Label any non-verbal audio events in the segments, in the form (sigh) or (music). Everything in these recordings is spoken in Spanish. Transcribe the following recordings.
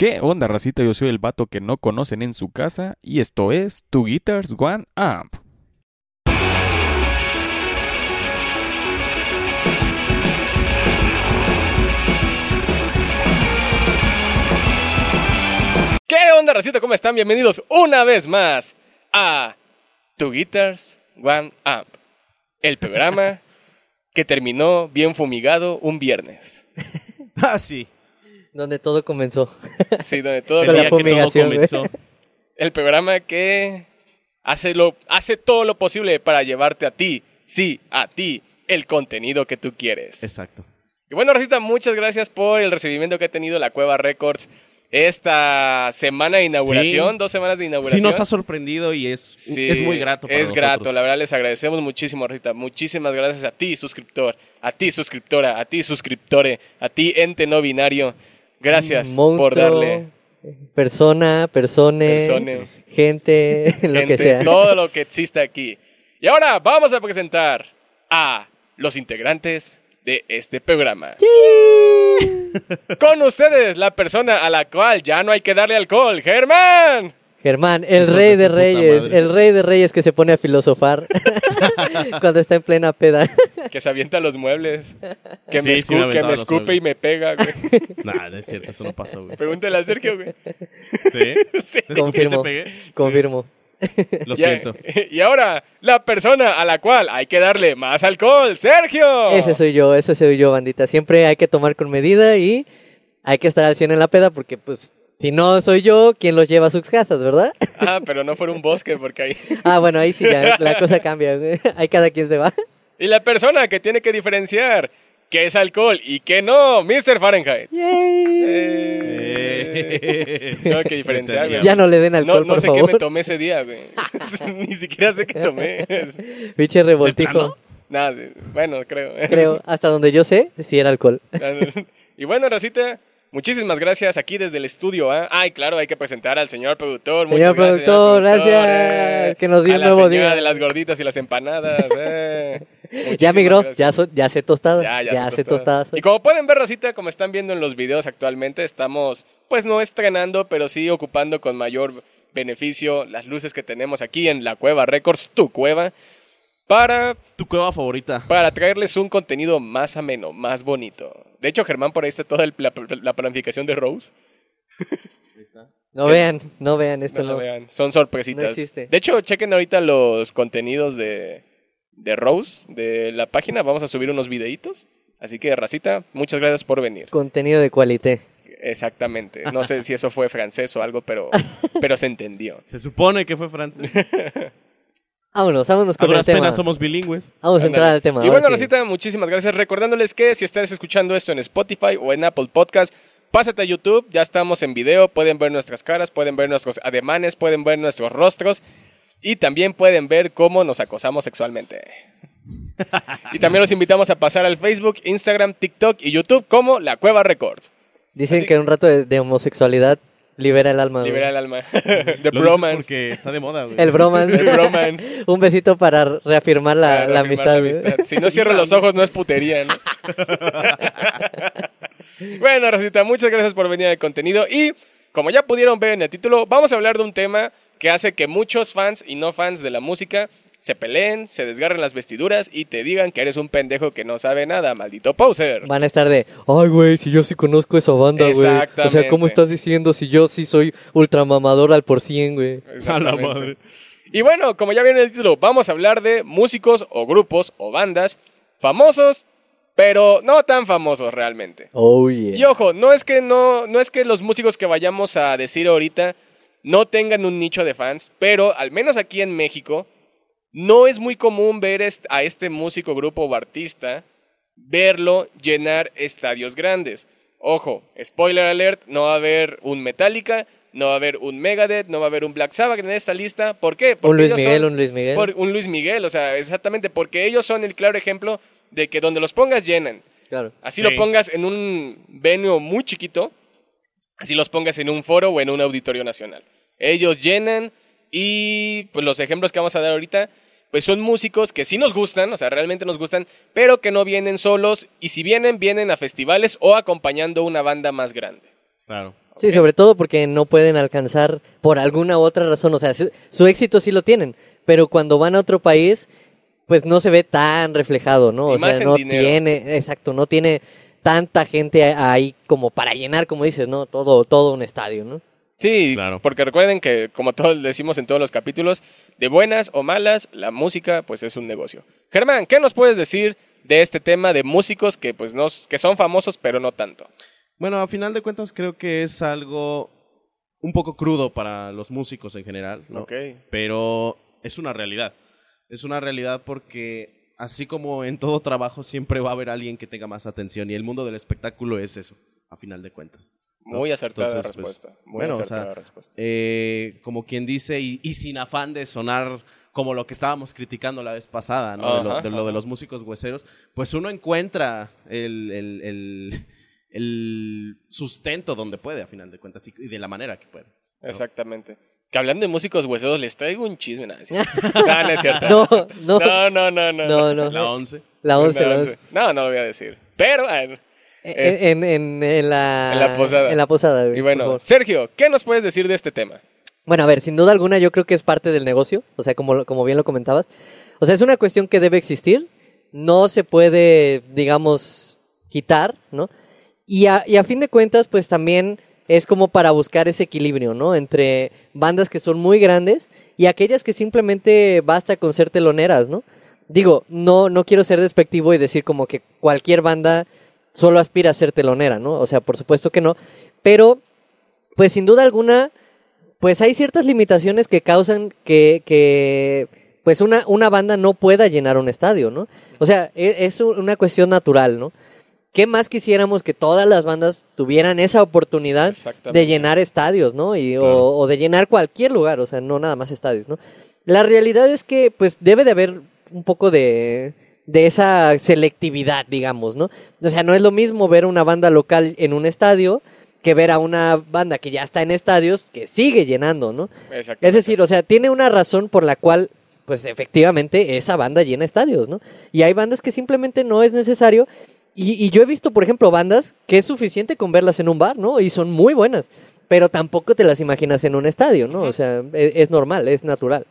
¿Qué onda, racita? Yo soy el vato que no conocen en su casa y esto es Tu Guitars One Amp. ¿Qué onda, racita? ¿Cómo están? Bienvenidos una vez más a Tu Guitars One Amp, el programa (laughs) que terminó bien fumigado un viernes. Ah, sí. Donde todo comenzó. Sí, donde todo (laughs) día que güey. comenzó. El programa que hace, lo, hace todo lo posible para llevarte a ti, sí, a ti, el contenido que tú quieres. Exacto. Y bueno, Racita, muchas gracias por el recibimiento que ha tenido la Cueva Records esta semana de inauguración, Sí. dos semanas de inauguración. Sí nos ha sorprendido y es, Sí, es muy grato para Es grato, la verdad les agradecemos muchísimo, Rita. Muchísimas gracias a ti, suscriptor, a ti, suscriptora, a ti, suscriptore, a ti, ente no binario. Gracias Monstruo, por darle persona, persone, Personas. gente, (laughs) lo que gente, sea. todo lo que existe aquí. Y ahora vamos a presentar a los integrantes de este programa. Con ustedes, la persona a la cual ya no hay que darle alcohol, Germán. Germán, el Hijo rey de reyes, el rey de reyes que se pone a filosofar (laughs) cuando está en plena peda. Que se avienta los muebles. Que me, sí que escupe muebles. y me pega, güey. (laughs) Nah, no es cierto, eso no pasó, güey. Pregúntale a Sergio, güey. ¿Sí? (laughs) Sí. Confirmo, confirmo. Lo siento. Y ahora, la persona a la cual hay que darle más alcohol, Sergio. Ese soy yo, ese soy yo, bandita. Siempre hay que tomar con medida y hay que estar al 100 en la peda porque, pues, si no soy yo, ¿quién los lleva a sus casas, verdad? (laughs) Ah, pero no fuera un bosque, porque ahí. (laughs) Ah, bueno, ahí sí ya la cosa cambia. güey. (laughs) Ahí cada quien se va. Y la persona que tiene que diferenciar qué es alcohol y qué no, Mr. Fahrenheit. Eh, Tengo que diferenciar, güey. Ya no le den alcohol, No, no por sé favor. qué me tomé ese día, güey. Ni siquiera sé qué tomé. Pinche revoltijo. Nada, sí, bueno, creo. Creo, hasta donde yo sé, sí era alcohol. Y bueno, Rosita, muchísimas gracias aquí desde el estudio. ¿ah? Ay, claro, hay que presentar al señor productor. Muchas Señor gracias, productor, señor gracias, que nos dio un nuevo día. de las gorditas y las empanadas. eh. (laughs) Ya migró, gracias. ya, so- ya sé tostada. Ya, Ya, ya, sé se tostada. Y como pueden ver, Rosita, como están viendo en los videos actualmente, estamos, pues no estrenando, pero sí ocupando con mayor beneficio las luces que tenemos aquí en la Cueva Records, tu cueva, para, ¿Tu cueva favorita? para traerles un contenido más ameno, más bonito. De hecho, Germán, por ahí está toda el- la, la planificación de Rose. No vean, no vean esto. No lo No, vean, son sorpresitas. No existe. De hecho, chequen ahorita los contenidos de, de Rose, de la página. Vamos a subir unos videitos. Así que, Racita, muchas gracias por venir. Contenido de cualité. Exactamente. No sé si eso fue francés o algo, pero, (laughs) pero se entendió. Se supone que fue francés. (laughs) Vámonos, vámonos A con el tema. penas somos bilingües. Vamos a entrar al tema. Y bueno, sí. Rosita, muchísimas gracias. Recordándoles que si estás escuchando esto en Spotify o en Apple Podcast, pásate a YouTube. Ya estamos en video. Pueden ver nuestras caras, pueden ver nuestros ademanes, pueden ver nuestros rostros. Y también pueden ver cómo nos acosamos sexualmente. (laughs) y también los invitamos a pasar al Facebook, Instagram, TikTok y YouTube como La Cueva Records. Dicen Así- que un rato de, de homosexualidad libera el alma. güey. Libera el alma. (laughs) The Lo bromance. porque está de moda, güey. El bromance. El bromance. (laughs) un besito para reafirmar la, Para la reafirmar amistad. la amistad. Si no (laughs) cierro los ojos, no es putería, ¿no? bueno, Rosita, muchas gracias por venir al contenido. Y como ya pudieron ver en el título, vamos a hablar de un tema que hace que muchos fans y no fans de la música se peleen, se desgarren las vestiduras y te digan que eres un pendejo que no sabe nada, maldito poser. Van a estar de, ay, güey, si yo sí conozco esa banda, güey. O sea. ¿cómo estás diciendo si yo sí soy ultramamador al por cien, güey? A la madre. Y bueno, como ya vieron en el título, vamos a hablar de músicos o grupos o bandas famosos, pero no tan famosos realmente. Oh, yeah. Y ojo, no es que no, no es que los músicos que vayamos a decir ahorita no tengan un nicho de fans, pero al menos aquí en México no es muy común ver a este músico, grupo o artista verlo llenar estadios grandes. Ojo, spoiler alert, no va a haber un Metallica, no va a haber un Megadeth, no va a haber un Black Sabbath en esta lista. ¿Por qué? un Luis ellos Miguel, son- un Luis Miguel. por- un Luis Miguel, o sea, exactamente, porque ellos son el claro ejemplo de que donde los pongas llenan. Claro. Así Sí. lo pongas en un venue muy chiquito, así los pongas en un foro o en un auditorio nacional. Ellos llenan y pues los ejemplos que vamos a dar ahorita, pues son músicos que sí nos gustan, o sea, realmente nos gustan, pero que no vienen solos y si vienen, vienen a festivales o acompañando una banda más grande. Claro. Sí, sobre todo porque no pueden alcanzar por alguna otra razón. O sea, su, su éxito sí lo tienen, pero cuando van a otro país, pues no se ve tan reflejado, ¿no? Y O más sea, en no dinero. tiene, exacto, no tiene tanta gente ahí como para llenar, como dices, ¿no? Todo, todo un estadio, ¿no? Sí, Claro. porque recuerden que, como todos decimos en todos los capítulos, de buenas o malas, la música pues es un negocio. Germán, ¿qué nos puedes decir de este tema de músicos que pues no, que son famosos pero no tanto? Bueno, a final de cuentas creo que es algo un poco crudo para los músicos en general, ¿no? Ok. Pero es una realidad. Es una realidad porque así como en todo trabajo siempre va a haber alguien que tenga más atención y el mundo del espectáculo es eso, a final de cuentas. ¿No? Muy acertada Entonces, pues, respuesta. Muy bueno, o acertada sea, respuesta. eh, como quien dice, y, y sin afán de sonar como lo que estábamos criticando la vez pasada, ¿no? de, lo, de lo de ajá. los músicos hueseros, pues uno encuentra el, el- el- el sustento donde puede, a final de cuentas, y, de la manera que puede. Exactamente. Que hablando de músicos hueseros, les traigo un chisme. nada, es cierto. (laughs) No, no es cierto. No, no, no, no, no, no. no, no. La 11. La 11, No, la no, 11. No, no lo voy a decir. Pero, ah, En, en- en la, En la posada. En la posada, güey, y bueno. Sergio, ¿qué nos puedes decir de este tema? Bueno, a ver, sin duda alguna yo creo que es parte del negocio, o sea, como, como bien lo comentabas. O sea, es una cuestión que debe existir, no se puede, digamos, quitar, ¿no? Y a, y a fin de cuentas, pues también es como para buscar ese equilibrio, ¿no? Entre bandas que son muy grandes y aquellas que simplemente basta con ser teloneras, ¿no? Digo, no, no quiero ser despectivo y decir como que cualquier banda solo aspira a ser telonera, ¿no? O sea, por supuesto que no, pero pues sin duda alguna pues hay ciertas limitaciones que causan que, que pues una, una banda no pueda llenar un estadio, ¿no? O sea, e- es, una cuestión natural, ¿no? ¿Qué más quisiéramos que todas las bandas tuvieran esa oportunidad de llenar estadios, ¿no? Y, o- o, de llenar cualquier lugar, o sea, no nada más estadios, ¿no? La realidad es que pues debe de haber un poco de, de esa selectividad, digamos, ¿no? O sea, no es lo mismo ver una banda local en un estadio que ver a una banda que ya está en estadios que sigue llenando, ¿no? Es decir, o sea, tiene una razón por la cual, pues efectivamente, esa banda llena estadios, ¿no? Y hay bandas que simplemente no es necesario. Y, y yo he visto, por ejemplo, bandas que es suficiente con verlas en un bar, ¿no? Y son muy buenas. Pero tampoco te las imaginas en un estadio, ¿no? O sea, es, es normal, es natural.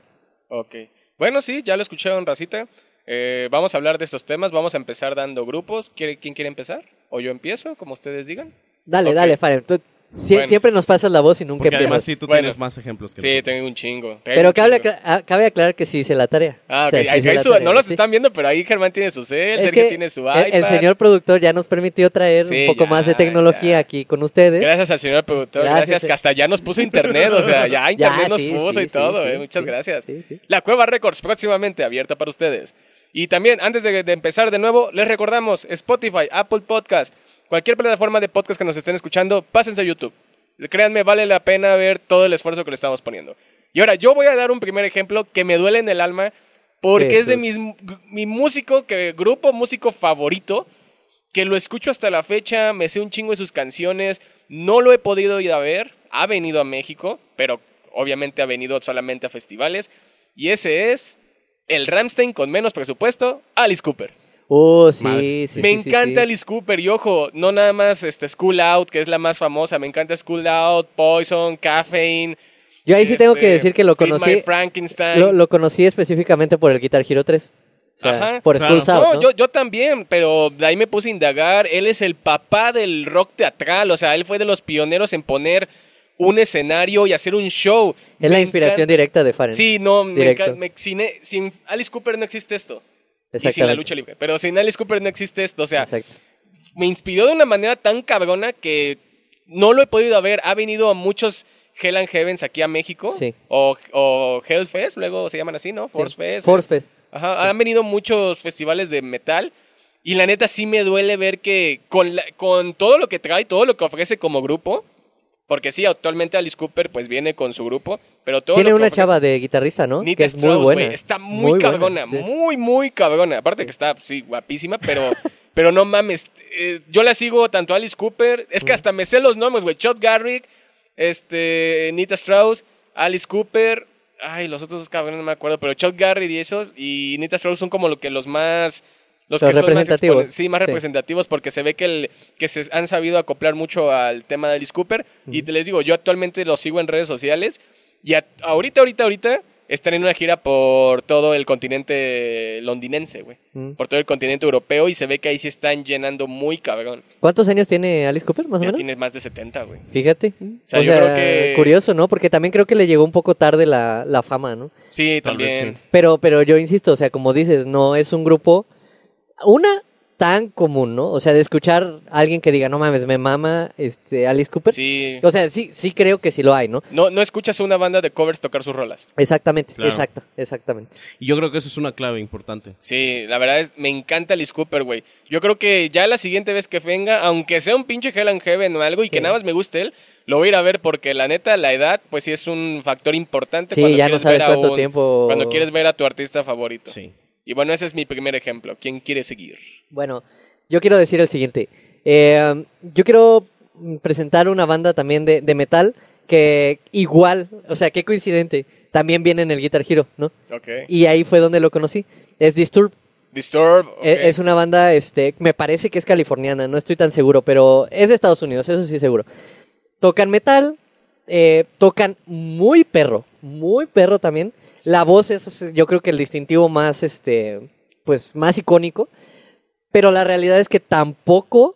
Ok. Bueno, sí, ya lo escucharon, Racita. Eh, vamos a hablar de estos temas. Vamos a empezar dando grupos. ¿Quiere- ¿Quién quiere empezar? ¿O yo empiezo, como ustedes digan? Dale, Ok. dale, Faren. Tú sie- Bueno. Siempre nos pasas la voz y nunca Porque además empiezas. sí, tú Bueno. tienes más ejemplos que Sí, nosotros. tengo un chingo. tengo Pero un cabe, chingo. acla- ah, cabe aclarar que sí hice la tarea. Ah, O ok. sea, sí Ahí- hice ahí la su- tarea, no los sí. están viendo, pero ahí Germán tiene su cel, Es Sergio que tiene su el, iPad. el señor productor ya nos permitió traer Sí, un poco ya, más de tecnología ya. aquí con ustedes. Gracias al señor productor, gracias, Gracias, que eh. hasta ya nos puso internet, o sea, ya (laughs) internet nos sí, puso sí, y todo, eh, muchas gracias. La Cueva Records próximamente abierta para ustedes. Y también, antes de, de empezar de nuevo, les recordamos Spotify, Apple Podcast, cualquier plataforma de podcast que nos estén escuchando, pásense a YouTube. Créanme, vale la pena ver todo el esfuerzo que le estamos poniendo. Y ahora, yo voy a dar un primer ejemplo que me duele en el alma porque es de mis, mi músico, que, grupo músico favorito, que lo escucho hasta la fecha, me sé un chingo de sus canciones, no lo he podido ir a ver, ha venido a México, pero obviamente ha venido solamente a festivales, y ese es el Ramstein con menos presupuesto, Alice Cooper. Oh, sí, Madre. sí, me sí, encanta sí. Alice Cooper, y ojo, no nada más este, School Out, que es la más famosa, me encanta School Out, Poison, Caffeine. Yo ahí sí tengo que este, decir que lo conocí. My Frankenstein. Lo, lo conocí específicamente por el Guitar Hero 3. O sea, Ajá. por Claro. Out, No, ¿no? Yo, yo también, pero de ahí me puse a indagar. Él es el papá del rock teatral, o sea, él fue de los pioneros en poner un escenario y hacer un show. Es la inspiración encanta- directa de Faren. Sí, no, me me- sin, sin Alice Cooper no existe esto. Y sin la lucha libre. Pero sin Alice Cooper no existe esto. O sea, Exacto. me inspiró de una manera tan cabrona que no lo he podido ver. Ha venido a muchos Hell and Heavens aquí a México. Sí. O, o Hellfest, luego se llaman así, ¿no? Force Sí. Fest. Force Fest. Ajá, han venido muchos festivales de metal y la neta sí me duele ver que con, la- con todo lo que trae, todo lo que ofrece como grupo, porque sí, actualmente Alice Cooper pues viene con su grupo, pero todo Tiene una chava de guitarrista, ¿no? Nita que es muy Strauss, buena. güey, está muy, buena, cabrona, sí. muy, muy cabrona. Aparte que está, sí, guapísima, pero, (laughs) pero no mames. eh, yo la sigo tanto a Alice Cooper, es que hasta me sé los nombres, güey. Chuck Garrick, este, Nita Strauss, Alice Cooper. Ay, los otros dos cabrones no me acuerdo, pero Chuck Garrick y esos y Nita Strauss son como lo que los más Los, Los que son más representativos. sí, más Sí. representativos porque se ve que, el, que se han sabido acoplar mucho al tema de Alice Cooper. Y les digo, yo actualmente los sigo en redes sociales y a- ahorita, ahorita, ahorita están en una gira por todo el continente londinense, güey. Mm. Por todo el continente europeo y se ve que ahí sí están llenando muy cabrón. ¿Cuántos años tiene Alice Cooper, más o menos? tiene más de 70, güey. Fíjate. O sea, sea, yo creo que- curioso, ¿no? Porque también creo que le llegó un poco tarde la, la fama, ¿no? Sí, también. Pero, pero yo insisto, o sea, como dices, no es un grupo, una tan común, ¿no? O sea, de escuchar a alguien que diga, no mames, me mama este Alice Cooper. Sí. O sea, sí, sí creo que sí lo hay, ¿no? No, no escuchas a una banda de covers tocar sus rolas. Exactamente, Claro. exacto, exactamente. Y yo creo que eso es una clave importante. Sí, la verdad es, me encanta Alice Cooper, güey. Yo creo que ya la siguiente vez que venga, aunque sea un pinche Hell and Heaven o algo y que nada más me guste él, lo voy a ir a ver porque la neta, la edad, pues sí es un factor importante. Sí, cuando ya no quieres sabes ver a cuánto un- tiempo- Cuando quieres ver a tu artista favorito. Sí. Y bueno, ese es mi primer ejemplo. ¿Quién quiere seguir? Bueno, yo quiero decir el siguiente. Eh, yo quiero presentar una banda también de, de metal que igual, o sea, qué coincidente, también viene en el Guitar Hero, ¿no? Ok. Y ahí fue donde lo conocí. Es Disturb. Disturb. E- Es una banda, este, me parece que es californiana, no estoy tan seguro, pero es de Estados Unidos, eso sí seguro. Tocan metal, eh, tocan muy perro, muy perro también. La voz es, yo creo que el distintivo más, este, pues, más icónico. Pero la realidad es que tampoco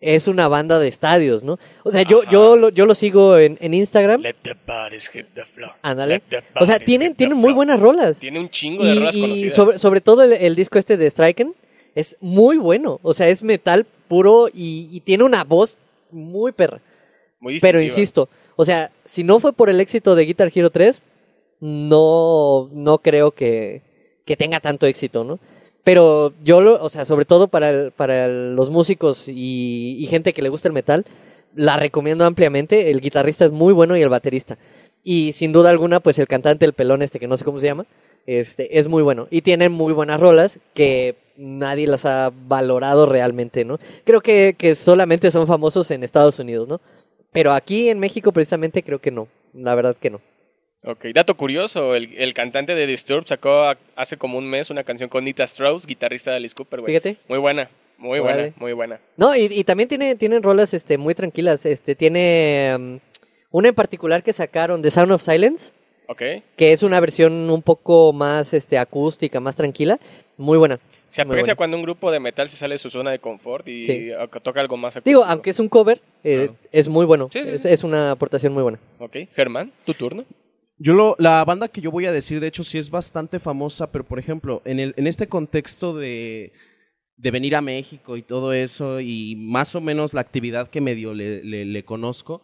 es una banda de estadios, ¿no? O sea, yo, yo, lo, yo lo sigo en, en Instagram. Let the bodies hit the floor. Ándale. O sea, tienen, tienen muy buenas rolas. Tiene un chingo de Y, rolas y conocidas. sobre, sobre todo el, el disco este de Striken es muy bueno. O sea, es metal puro y, y tiene una voz muy perra. Muy Pero insisto, o sea, si no fue por el éxito de Guitar Hero 3, no, no creo que, que tenga tanto éxito, ¿no? Pero yo, lo, o sea, sobre todo para, para los músicos y, y gente que le gusta el metal, la recomiendo ampliamente. El guitarrista es muy bueno y el baterista. Y sin duda alguna, pues el cantante, el pelón este, que no sé cómo se llama, este, es muy bueno. Y tienen muy buenas rolas que nadie las ha valorado realmente, ¿no? Creo que, que solamente son famosos en Estados Unidos, ¿no? Pero aquí en México precisamente creo que no. La verdad que no. Ok, dato curioso, el, el cantante de Disturb sacó a- hace como un mes una canción con Nita Strauss, guitarrista de Alice Cooper, güey. Fíjate. Muy buena, muy buena, muy buena. No, y, y también tiene, tienen rolas este, muy tranquilas. Este, tiene um, una en particular que sacaron, The Sound of Silence, Ok. que es una versión un poco más este, acústica, más tranquila. Muy buena. Se aprecia cuando un grupo de metal se sale de su zona de confort y Sí. toca algo más Digo, acústico. aunque es un cover, eh, Claro. es muy bueno. Sí, sí, es, sí. es una aportación muy buena. Ok, Germán, tu turno. Yo lo, la banda que yo voy a decir, de hecho, sí es bastante famosa, pero por ejemplo, en, el, en este contexto de, de venir a México y todo eso, y más o menos la actividad que medio le, le, le conozco,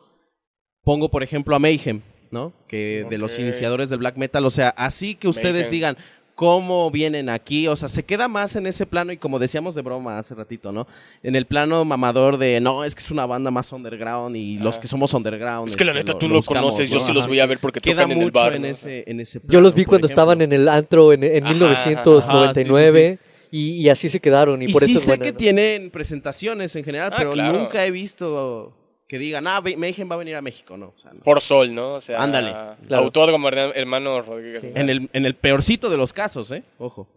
pongo por ejemplo a Mayhem, ¿no? Que de los iniciadores del black metal, o sea, así que ustedes Mayhem. digan cómo vienen aquí, o sea, se queda más en ese plano y como decíamos de broma hace ratito, ¿no? En el plano mamador de, no, es que es una banda más underground y los Ah. que somos underground. Es que la este, neta lo- tú lo buscamos, conoces, yo ¿no? sí los voy a ver porque Queda tocan en el mucho bar. en ¿no? ese, en ese Yo los vi cuando ejemplo. estaban en el antro en, en Ajá, 1999 Y, y así se quedaron. Y, Y, por sí eso es sé buena, que ¿no? tienen presentaciones en general, Ah, pero claro. nunca he visto que digan, ah, Mayhem va a venir a México, no. O sea, no. For Sol, ¿no? O sea, Ándale. Claro. Autódromo herna- hermano Rodríguez. Sí. o sea, En el, en el peorcito de los casos, ¿eh? Ojo.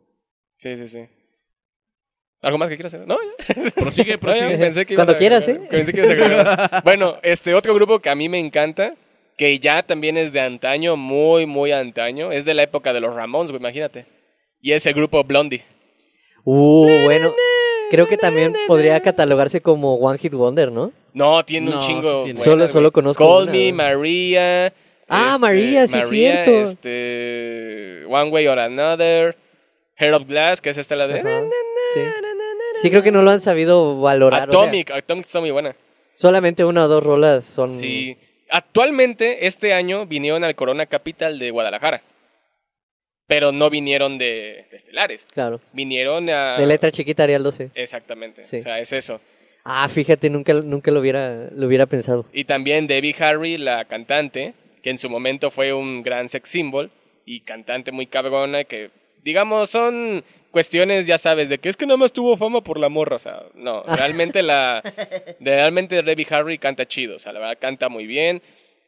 Sí, sí, sí. ¿Algo más que quieras hacer? No, ya. (laughs) Prosigue, No, prosigue. pensé que Cuando a quieras, ¿eh? Pensé que a bueno, este otro grupo que a mí me encanta, que ya también es de antaño, muy, muy antaño, es de la época de los Ramones, güey, imagínate. Y es el grupo Blondie. Uh, bueno. Creo que también podría catalogarse como One Hit Wonder, ¿no? No, tiene un chingo. sí tiene. buenas, Solo- solo conozco Call una, Me. María. Ah, este, María, sí es María, cierto. Este, One Way or Another. Heart of Glass, que es esta la de. Ajá, sí. Sí, creo que no lo han sabido valorar. o sea, Atomic, Atomic está muy buena. solamente una o dos rolas son. Sí. Actualmente, este año vinieron al Corona Capital de Guadalajara. Pero no vinieron de, de estelares. Claro. Vinieron a. De letra chiquita Arial 12. Exactamente. Sí. O sea, es eso. Ah, fíjate, nunca, nunca lo hubiera, lo hubiera pensado. Y también Debbie Harry, la cantante, que en su momento fue un gran sex symbol y cantante muy cabrona, que digamos son cuestiones, ya sabes, de que es que nada más tuvo fama por la morra, o sea, no, (laughs) realmente la realmente Debbie Harry canta chido, o sea, la verdad canta muy bien.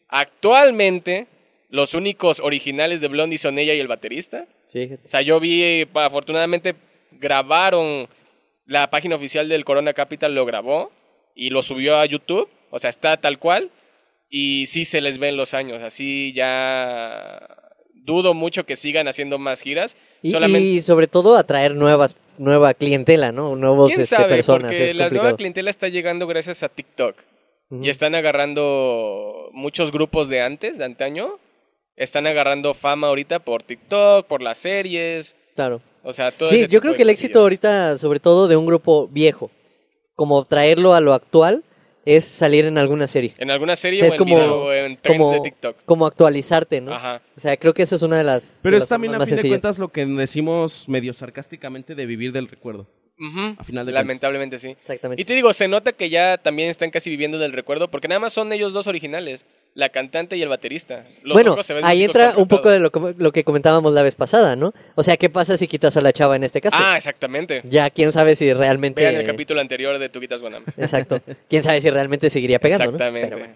Actualmente los únicos originales de Blondie son ella y el baterista. Fíjate. O sea, yo vi, afortunadamente grabaron La página oficial del Corona Capital lo grabó y lo subió a YouTube. O sea, está tal cual. Y sí se les ven los años. Así ya dudo mucho que sigan haciendo más giras. Y, Solamente... y sobre todo atraer nuevas, nueva clientela, ¿no? Nuevos ¿Quién este, sabe? personas. Porque es la complicado. nueva clientela está llegando gracias a TikTok. Y están agarrando muchos grupos de antes, de antaño. Están agarrando fama ahorita por TikTok, por las series. Claro. O sea, todo Sí, yo creo que el éxito ahorita, sobre todo de un grupo viejo, como traerlo a lo actual, es salir en alguna serie. En alguna O serie sea, o es en como, video o en trends como, de TikTok. como actualizarte, ¿no? Ajá. O sea, creo que eso es una de las. Pero de es las también, formas a fin de cuentas, lo que decimos medio sarcásticamente de vivir del recuerdo. Ujú. A final de Lamentablemente sí. Exactamente. Y te digo, se nota que ya también están casi viviendo del recuerdo porque nada más son ellos dos originales, la cantante y el baterista. Los bueno, se ven ahí entra un poco de lo, lo que comentábamos la vez pasada, ¿no? O sea, ¿qué pasa si quitas a la chava en este caso? Ah, exactamente. Ya, quién sabe si realmente. Vean el capítulo anterior de Tu Guitas Guanam. Exacto. Quién sabe si realmente seguiría pegando, ¿no? Exactamente. Pero bueno.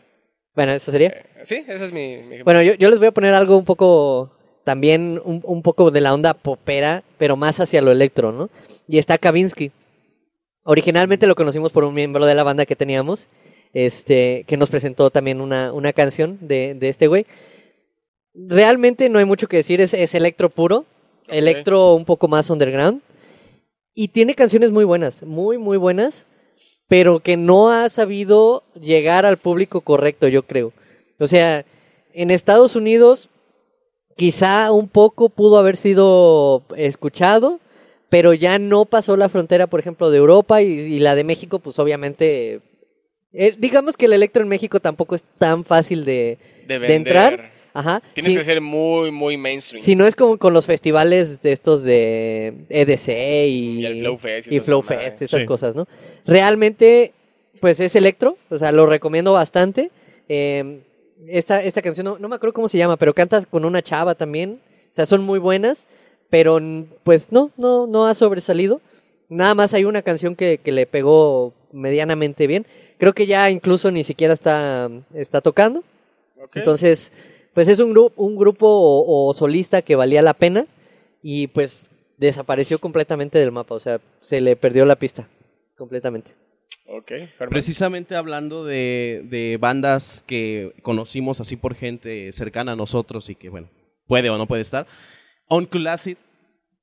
Bueno, eso sería. Eh, sí, ese es mi. Bueno, yo, yo les voy a poner algo un poco, también un, un poco de la onda popera, pero más hacia lo electro, ¿no? Y está Kavinsky. Originalmente lo conocimos por un miembro de la banda que teníamos, este, que nos presentó también una, una canción de, de este güey. Realmente no hay mucho que decir, es, es electro puro, electro un poco más underground. Y tiene canciones muy buenas, muy, muy buenas, pero que no ha sabido llegar al público correcto, yo creo. O sea, en Estados Unidos quizá un poco pudo haber sido escuchado, pero ya no pasó la frontera, por ejemplo, de Europa y, y la de México, pues obviamente... eh, digamos que el electro en México tampoco es tan fácil de, de, de entrar. Ajá. Tienes Sí. que ser muy, muy mainstream. Si no es como con los festivales de estos de EDC y, Y el Flow Fest y y esas Flow mamadas. Fest, estas Sí. cosas, ¿no? Realmente, pues es electro, o sea, lo recomiendo bastante. Eh, esta, esta canción, no, no me acuerdo cómo se llama, pero canta con una chava también. O sea, son muy buenas, pero pues no, no, no ha sobresalido. Nada más hay una canción que, que le pegó medianamente bien. Creo que ya incluso ni siquiera está, está tocando. Ok. Entonces, pues es un, gru- un grupo o, o solista que valía la pena y pues desapareció completamente del mapa, o sea, se le perdió la pista completamente. Ok, Germán. Precisamente hablando de, de bandas que conocimos así por gente cercana a nosotros y que, bueno, puede o no puede estar. Uncle Acid,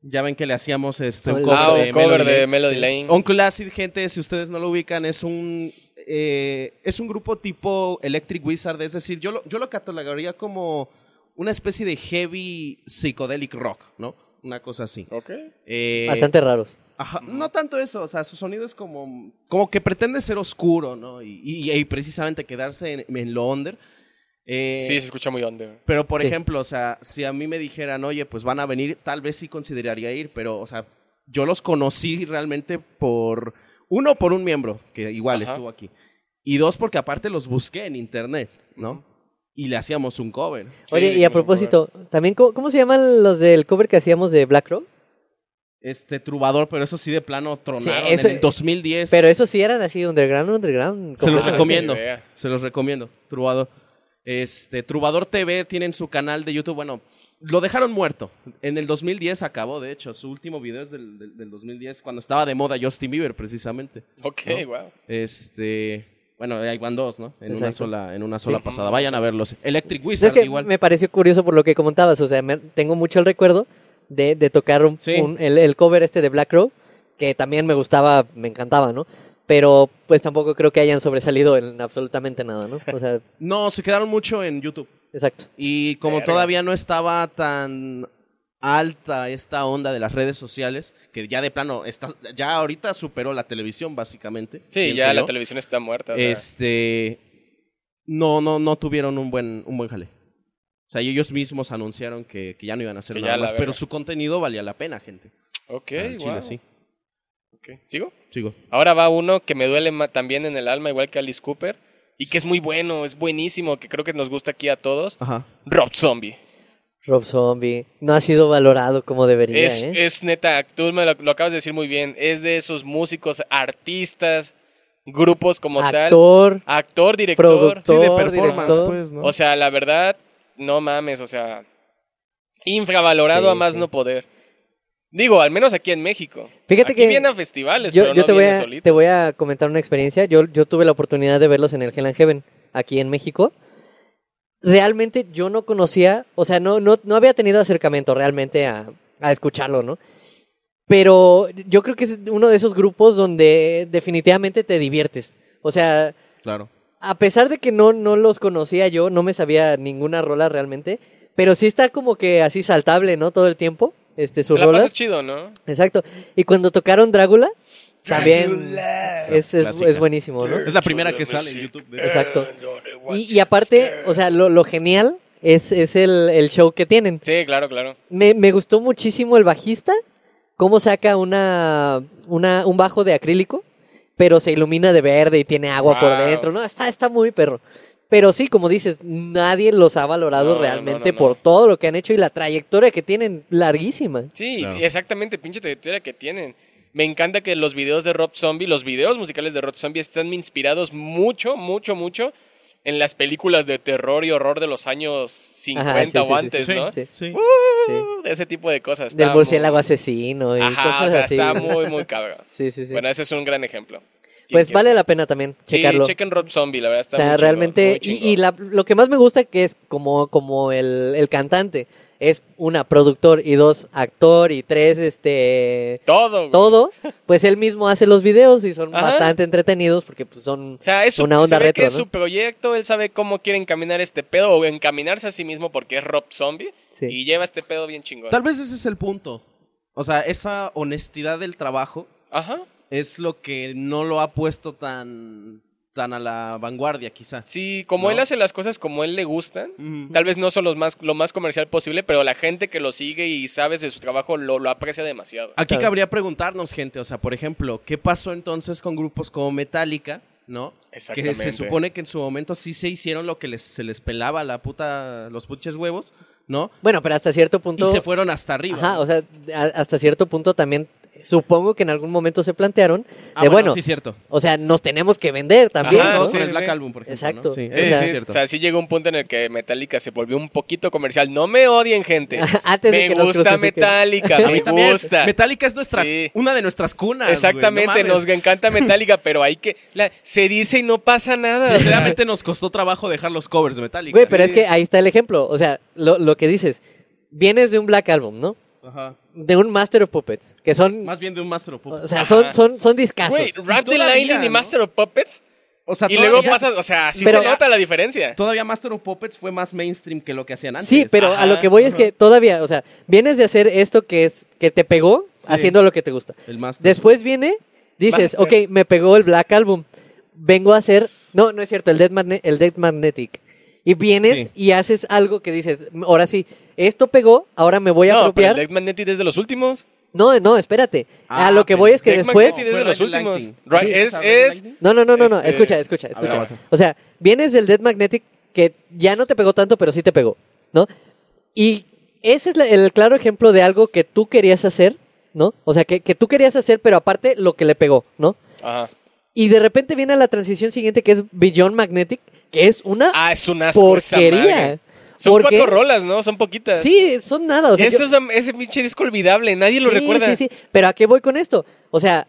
ya ven que le hacíamos este, un cover, Ah, de, cover Melody de Lane. Melody Lane. Uncle Acid, gente, si ustedes no lo ubican, es un eh, es un grupo tipo Electric Wizard, es decir, yo lo, yo lo catalogaría como una especie de heavy psychedelic rock, ¿no? Una cosa así. Ok. Eh, Bastante raros. Ajá, no tanto eso, o sea, su sonido es como, como que pretende ser oscuro, ¿no? Y, y- y precisamente quedarse en, en lo under. Eh, Sí, se escucha muy under. Pero, por Sí. ejemplo, o sea, si a mí me dijeran, oye, pues van a venir, tal vez sí consideraría ir, pero, o sea, yo los conocí realmente por, uno, por un miembro, que igual Ajá. estuvo aquí, y dos, porque aparte los busqué en internet, ¿no? Y le hacíamos un cover. Sí, Oye, y a propósito, también, ¿cómo, cómo se llaman los del cover que hacíamos de Black Rock? Este Trubador, pero eso sí de plano tronaron eso- en el 2010. Pero esos sí eran así, underground, underground. Se los recomiendo. Se los recomiendo. Trubador. Este, Trubador TV tienen su canal de YouTube. Bueno, lo dejaron muerto. En el 2010 acabó, de hecho. Su último video es del, del- del 2010, cuando estaba de moda Justin Bieber, precisamente. Ok, ¿No? wow. Este. Bueno, ahí van dos, ¿no? En una sola, en una sola Sí. pasada. Vayan a verlos. Electric Wizard, es que igual. me pareció curioso por lo que comentabas, o sea, me- tengo mucho el recuerdo de, de tocar un- Sí. un- el, el cover este de Black Crow, que también me gustaba, me encantaba, ¿no? Pero pues tampoco creo que hayan sobresalido en absolutamente nada, ¿no? O sea, (laughs) No, se quedaron mucho en YouTube. Exacto. Y como Verga. todavía no estaba tan alta esta onda de las redes sociales, que ya de plano está, ya ahorita superó la televisión básicamente. Sí, ya la televisión está muerta. o sea, Este no, no, no tuvieron un buen, un buen jale. O sea, ellos mismos anunciaron que, que ya no iban a hacer Que nada más, pero su contenido valía la pena, gente. Ok, O sea, en Chile, wow. sí. Ok. ¿Sigo? Sigo. Ahora va uno que me duele también en el alma, igual que Alice Cooper. Y que es muy bueno, es buenísimo, que creo que nos gusta aquí a todos. Ajá. Rob Zombie. Rob Zombie no ha sido valorado como debería, Es, ¿eh? es neta, tú me lo, lo acabas de decir muy bien. Es de esos músicos, artistas, grupos como tal. Actor, Actor, director. productor, Sí, de performance, director. pues, ¿no? O sea, la verdad, no mames, o sea. Infravalorado Sí, a más sí. no poder. Digo, al menos aquí en México. Fíjate Aquí que vienen a festivales, Yo, pero yo no te, voy a, te voy a comentar una experiencia. Yo, yo tuve la oportunidad de verlos en el Hell and Heaven, aquí en México. Realmente yo no conocía, o sea, no, no, no había tenido acercamiento realmente a, a escucharlo, ¿no? Pero yo creo que es uno de esos grupos donde definitivamente te diviertes. O sea, Claro. a pesar de que no, no los conocía yo, no me sabía ninguna rola realmente, pero sí está como que así saltable, ¿no? Todo el tiempo, este, sus La rolas. chido, ¿no? Exacto. Y cuando tocaron Drácula, también es, es, buenísimo, ¿no? Es la primera que sale en YouTube. de- Exacto. Y, y aparte, o sea, lo, lo genial es, es el, el show que tienen. Sí, claro, claro. Me, me gustó muchísimo el bajista, cómo saca una, una, un bajo de acrílico, pero se ilumina de verde y tiene agua por dentro, ¿no? Está, está muy perro. Pero sí, como dices, nadie los ha valorado No, realmente no, no. por todo lo que han hecho y la trayectoria que tienen larguísima. Sí, exactamente, pinche trayectoria que tienen. Me encanta que los videos de Rob Zombie, los videos musicales de Rob Zombie están inspirados mucho, mucho, mucho en las películas de terror y horror de los años 50 Ajá, sí, o sí, antes, sí. ¿no? Sí. Sí. Uh, de ese tipo de cosas. Del murciélago muy- asesino y Ajá, cosas o sea, así. está muy, muy cabrón. Sí, sí, sí. Bueno, ese es un gran ejemplo. Pues vale la pena también Sí, checarlo. chequen Rob Zombie, la verdad está o sea, muy chingón, realmente, muy y, y la- lo que más me gusta que es como, como el, el cantante, es una, productor, y dos, actor, y tres, este, Todo, güey. todo, pues él mismo hace los videos y son Ajá. bastante entretenidos porque pues son O sea, es su, una onda se ve retro, que es ¿no? su proyecto, él sabe cómo quiere encaminar este pedo o encaminarse a sí mismo porque es Rob Zombie Sí. y lleva este pedo bien chingón. Tal vez ese es el punto. O sea, esa honestidad del trabajo Ajá. Es lo que no lo ha puesto tan, tan a la vanguardia, quizá. Sí, como ¿No? él hace las cosas como él le gustan, tal vez no son los más, lo más comercial posible, pero la gente que lo sigue y sabe de su trabajo lo, lo aprecia demasiado. Aquí Claro. cabría preguntarnos, gente, o sea, por ejemplo, ¿qué pasó entonces con grupos como Metallica, no? Que Exactamente. se supone que en su momento sí se hicieron lo que les, se les pelaba la puta, los puches huevos, ¿no? Bueno, pero hasta cierto punto... Y se fueron hasta arriba. Ajá, ¿no? o sea, a- hasta cierto punto también supongo que en algún momento se plantearon Ah, de bueno, sí, cierto. o sea, nos tenemos que vender también, Ajá, ¿no? Sí, el Black sí. Album, por ejemplo. Exacto. ¿no? Sí, Sí, eso sea, sí cierto. O sea, sí llegó un punto en el que Metallica se volvió un poquito comercial. No me odien, gente. (laughs) Antes de me que gusta. Metallica, (laughs) me gusta. Metallica es nuestra, Sí. una de nuestras cunas. no Exactamente, nos encanta Metallica, pero hay que... la- se dice y no pasa nada. o Sinceramente nos costó trabajo dejar los covers de Metallica. Güey, pero Sí. es que ahí está el ejemplo, o sea, lo, lo que dices, vienes de un Black Album, ¿no? Ajá. De un Master of Puppets, que son, Más bien de un Master of Puppets. o sea, son, son, son discasos. Güey, Rap the todavía, Lightning y. Master of Puppets. O sea, Y luego pasas, o sea, sí Pero- se nota la diferencia. Todavía Master of Puppets fue más mainstream que lo que hacían antes. Sí, pero a lo que voy es que todavía, o sea, vienes de hacer esto que es que te pegó haciendo lo que te gusta. El Master. Después viene, dices, Master. ok, me pegó el Black Album. Vengo a hacer, no, no es cierto, el Dead, Magne- el Dead Magnetic. Y vienes Sí. y haces algo que dices, ahora sí, esto pegó, ahora me voy a no, pero apropiar. el Death Magnetic es de los últimos. No, no, espérate. Ah, a lo que pero voy es que Death después... Magnetic es de Fue los últimos. Lightning. Right, Sí, es, ¿es? No, no, no, no, no, Este, escucha, escucha, escucha. O sea, vienes del Dead Magnetic que ya no te pegó tanto, pero sí te pegó, ¿no? Y ese es el claro ejemplo de algo que tú querías hacer, ¿no? O sea, que, que tú querías hacer, pero aparte lo que le pegó, ¿no? Ajá. Y de repente viene la transición siguiente que es Beyond Magnetic, que es una Ah, es un asco esa porquería. Son Porque- cuatro rolas, ¿no? Son poquitas. Sí, son nada. O sea, Eso yo- es- ese pinche disco olvidable, nadie lo sí, recuerda. Sí, sí, pero ¿a qué voy con esto? O sea,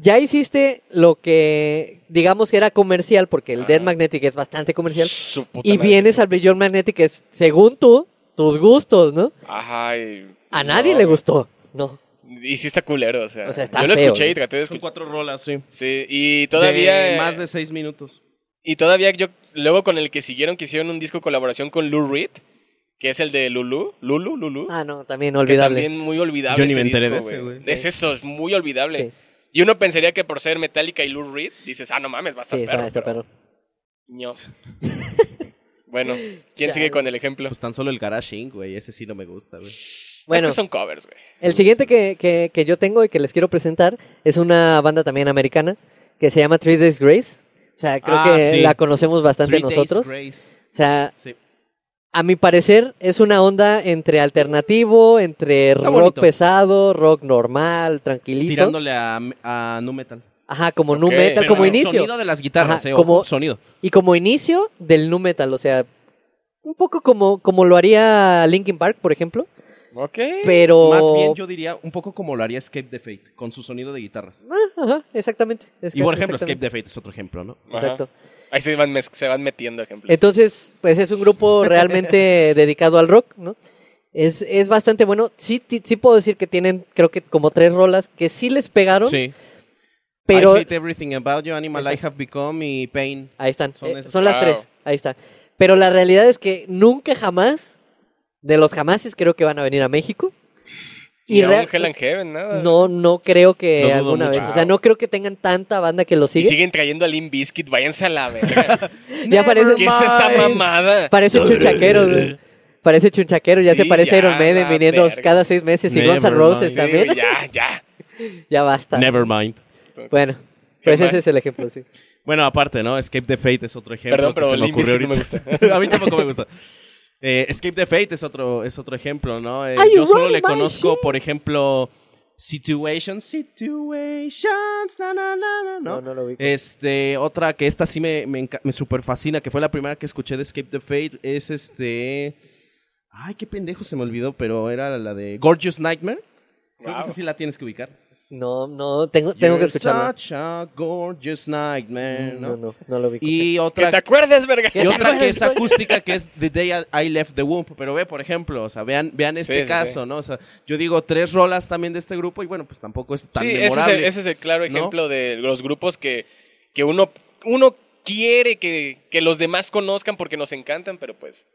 ya hiciste lo que digamos que era comercial, porque el Dead Magnetic es bastante comercial, Su puta y madre, vienes al Beyond Magnetic que es, según tú, tus gustos, ¿no? Ajá. y- A nadie no. le gustó, ¿no? Y sí está culero, o sea. O sea, está yo lo feo, escuché y traté de Son escuchar. cuatro rolas, sí. Sí, y todavía. De más de seis minutos. Y todavía yo. Luego con el que siguieron, que hicieron un disco de colaboración con Lou Reed, que es el de Lulu. Lulu, Lulu. Ah, no, también que olvidable. también muy olvidable. Yo ni ese me enteré disco, de ese, güey. Es eso, es muy olvidable. Sí. Y uno pensaría que por ser Metallica y Lou Reed, dices, ah, no mames, va a estar Sí, está, perro, está pero- perro. ño. (laughs) bueno, ¿quién sigue con el ejemplo? Pues tan solo el Garage Inc., güey. Ese sí no me gusta, güey. Bueno, es que son covers, güey. el siguiente que, que, que yo tengo y que les quiero presentar es una banda también americana que se llama Three Days Grace. O sea, creo Ah, que sí. la conocemos bastante Three Days nosotros. Grace. O sea, Sí. A mi parecer es una onda entre alternativo, entre rock bonito. pesado, rock normal, tranquilito. Tirándole a, a Nu Metal. Ajá, como nu metal, Pero como el inicio. sonido de las guitarras, Ajá, eh, como- sonido. Y como inicio del nu metal, o sea, un poco como, como lo haría Linkin Park, por ejemplo. Ok. Pero... Más bien yo diría un poco como lo haría Escape the Fate, con su sonido de guitarras. Ah, ajá, exactamente. Y por ejemplo, Escape the Fate es otro ejemplo, ¿no? Ajá. Exacto. Ahí se van, mez- se van metiendo ejemplos. Entonces, pues es un grupo (laughs) realmente dedicado al rock, ¿no? Es, es bastante bueno. Sí, sí puedo decir que tienen, creo que como tres rolas que sí les pegaron, Sí. pero I Hate Everything About You, Animal I Have Become y Pain. ahí están. Son eh, esas. son las Wow. tres. Ahí está. Pero la realidad es que nunca jamás, de los jamases, creo que van a venir a México. Y real- Hell and Heaven, nada. no, no creo que dudo alguna mucho. vez. O sea, no creo que tengan tanta banda que lo Y sigue. siguen trayendo a Limp Bizkit, váyanse a la verga. (laughs) Ya parece, ¿Qué es esa mamada? parece chunchaquero, güey. Parece chunchaquero, ya Sí, se parece ya, Iron Maiden viniendo verga. cada seis meses y Guns N' Never Roses mind. Sí, también. ya, ya. (laughs) ya basta. Nevermind. Bueno, pues ese es el ejemplo, sí. Bueno, aparte, ¿no? Escape the Fate es otro ejemplo. Perdón, que pero se me ocurrió no me gusta. (laughs) a mí tampoco me gusta. Eh, Escape the Fate es otro, es otro ejemplo, ¿no? Eh, yo solo le conozco, por ejemplo, Situations, Situations, na, na, na, na, ¿no? No, no lo ubico. Este, otra que esta sí me, me, me super fascina, que fue la primera que escuché de Escape the Fate, es este... Ay, qué pendejo se me olvidó, pero era la de Gorgeous Nightmare. Creo que Wow. esa sí la tienes que ubicar. No, no, tengo, tengo que escucharlo. Such a gorgeous nightmare, No, ¿no? no, no lo ubico. Y Que otra te acuerdes, verga. y otra que es acústica, que es The Day I Left the Womb. Pero ve, por ejemplo, o sea, vean, vean este Sí, sí, caso, sí. ¿no? O sea, yo digo tres rolas también de este grupo y bueno, pues tampoco es tan Sí, ese es, memorable. el, ese es el claro ¿no? ejemplo de los grupos que, que uno, uno quiere que, que los demás conozcan porque nos encantan, pero pues...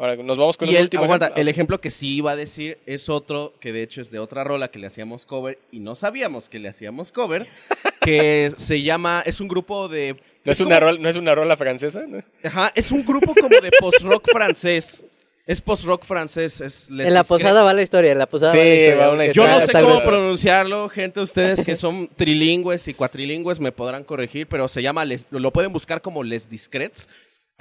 Ahora nos vamos con y el, último aguanta, ejemplo. el ejemplo que sí iba a decir es otro que de hecho es de otra rola que le hacíamos cover y no sabíamos que le hacíamos cover, (laughs) que se llama, es un grupo de... ¿No, es una rola, ¿No es una rola francesa? ¿no? Ajá, es un grupo como de post-rock francés. Es post-rock francés. Es Les en la posada va la historia, en la posada Sí, va la historia. va una porque Yo no sé cómo bien. pronunciarlo, gente. Ustedes que (laughs) son trilingües y cuatrilingües me podrán corregir, pero se llama, les, lo pueden buscar como Les Discrets.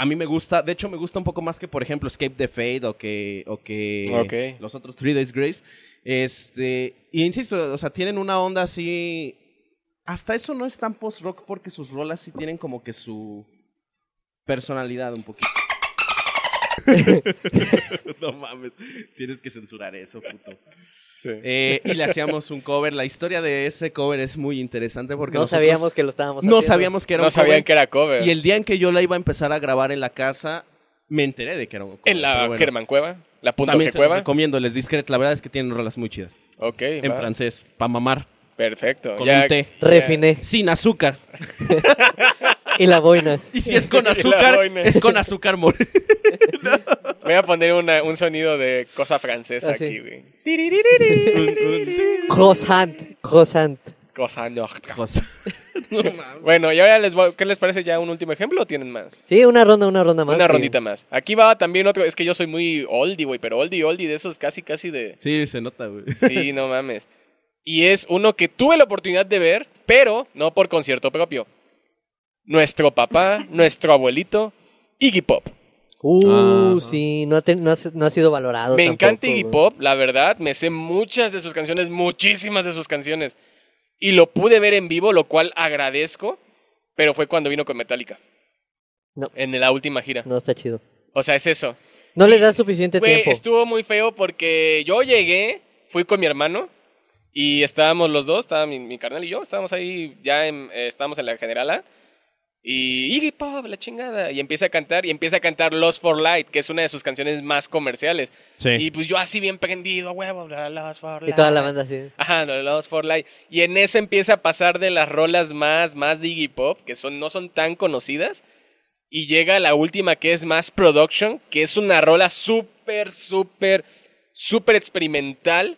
A mí me gusta, de hecho me gusta un poco más que, por ejemplo, Escape the Fate o que, o que los otros Three Days Grace. Este, y insisto, o sea, tienen una onda así... Hasta eso no es tan post-rock porque sus rolas sí tienen como que su personalidad un poquito. (laughs) no mames, tienes que censurar eso, puto. Sí. Eh, y le hacíamos un cover. La historia de ese cover es muy interesante porque No sabíamos que lo estábamos no haciendo. sabíamos que era No un cover. sabían que era cover. Y el día en que yo la iba a empezar a grabar en la casa, me enteré de que era un cover. en la bueno. German Cueva, la punto También se los Cueva. recomiendo, les discret. La verdad es que tienen rolas muy chidas. Ok, En va. francés, pa' mamar. Perfecto. Con ya- un té. Refiné. Sin azúcar. (laughs) Y la boina. (laughs) Y si es con azúcar, es con azúcar mor. (laughs) Voy a poner una- un sonido de cosa francesa Ah, aquí, güey. Croissant. Croissant. Cosa no. Cosa. No mames. Bueno, y ahora les voy, ¿qué les parece ya un último ejemplo o tienen más? Sí, una ronda, una ronda más. Una sí. rondita más. Aquí va también otro, es que yo soy muy oldie, güey, pero oldie, oldie de esos casi, casi de... Sí, se nota, güey. Sí, no mames. Y es uno que tuve la oportunidad de ver, pero no por concierto propio. Nuestro papá, nuestro abuelito, Iggy Pop. Uh, Ajá. sí, no ha, ten- no ha no ha sido valorado. Me tampoco, encanta Iggy. Pop, la verdad. Me sé muchas de sus canciones, muchísimas de sus canciones. Y lo pude ver en vivo, lo cual agradezco. Pero fue cuando vino con Metallica. No. En la última gira. No está chido. O sea, es eso. No le da suficiente tiempo. estuvo muy feo porque yo llegué, fui con mi hermano y estábamos los dos, estaba mi, mi carnal y yo, estábamos ahí, ya en- eh, estábamos en la General A. Y Iggy Pop, la chingada. Y empieza a cantar, y empieza a cantar Lost for Light, que es una de sus canciones más comerciales. Sí. Y pues yo así bien prendido, huevo, Lost for Light. Y toda la banda así. Ajá, no, Lost for Light. Y en eso empieza a pasar de las rolas más, más de Iggy Pop, que son, no son tan conocidas. Y llega la última que es más production, que es una rola súper, súper, súper experimental.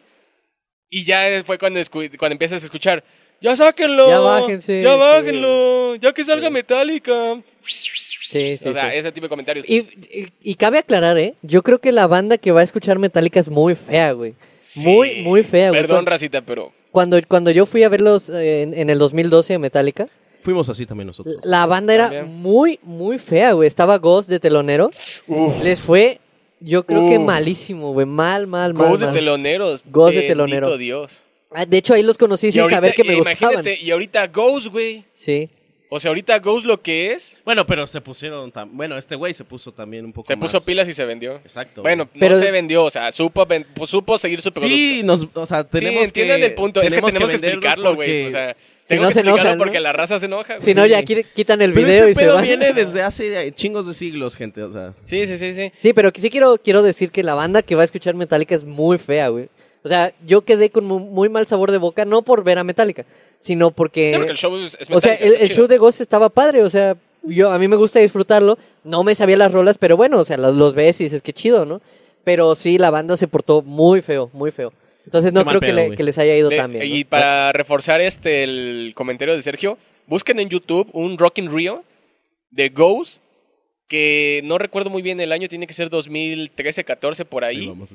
Y ya fue cuando, cuando empiezas a escuchar, ya sáquenlo. Ya bájense, Ya sí. bájenlo. Ya que salga Metallica. Sí, sí, o sea, sí. ese tipo de comentarios. Y, y- y cabe aclarar, ¿eh? Yo creo que la banda que va a escuchar Metallica es muy fea, güey. Sí. Muy, muy fea, güey. Perdón, racita, pero... Cuando, cuando yo fui a verlos eh, en, en el 2012 en Metallica, Fuimos así también nosotros. la banda era También. muy, muy fea, güey. Estaba Ghost de telonero. Les fue, yo creo que malísimo, güey. Mal, mal, mal. Ghost de teloneros. Ghost de telonero. Dios. Ah, De hecho, ahí los conocí sin ahorita- saber que me eh, gustaban. Imagínate, y ahorita Ghost, güey. Sí. O sea, ahorita Ghost lo que es, Bueno, pero se pusieron. tam- Bueno, este güey se puso también un poco. se puso pilas y se vendió. Exacto. Bueno, Pero- no se vendió, o sea, supo, ven- pues, supo seguir su producto. Sí, nos, o sea, tenemos sí, entiendan que. el punto. Es que tenemos que, explicarlo, güey. porque- O sea, Si tengo no que se explicarlo enojan, ¿no? porque la raza se enoja. Si no, ya qui- quitan el Pero video ese y se van. viene desde hace chingos de siglos, gente. O sea, Sí, sí, sí, sí. Sí, pero sí quiero, quiero decir que la banda que va a escuchar Metallica es muy fea, güey. O sea, yo quedé con mu- muy mal sabor de boca, no por ver a Metallica, sino porque... Sí, porque el show es, es o sea, el, show de Ghost estaba padre, o sea, yo a mí me gusta disfrutarlo. No me sabía las rolas, pero bueno, o sea, los, los ves y dices que chido, ¿no? Pero sí, la banda se portó muy feo, muy feo. Entonces no Qué creo que, le- les haya ido tan bien. ¿no? Y para reforzar este el comentario de Sergio, busquen en YouTube un Rock in Rio de Ghost que no recuerdo muy bien el año, tiene que ser 2013, 14 por ahí. vamos.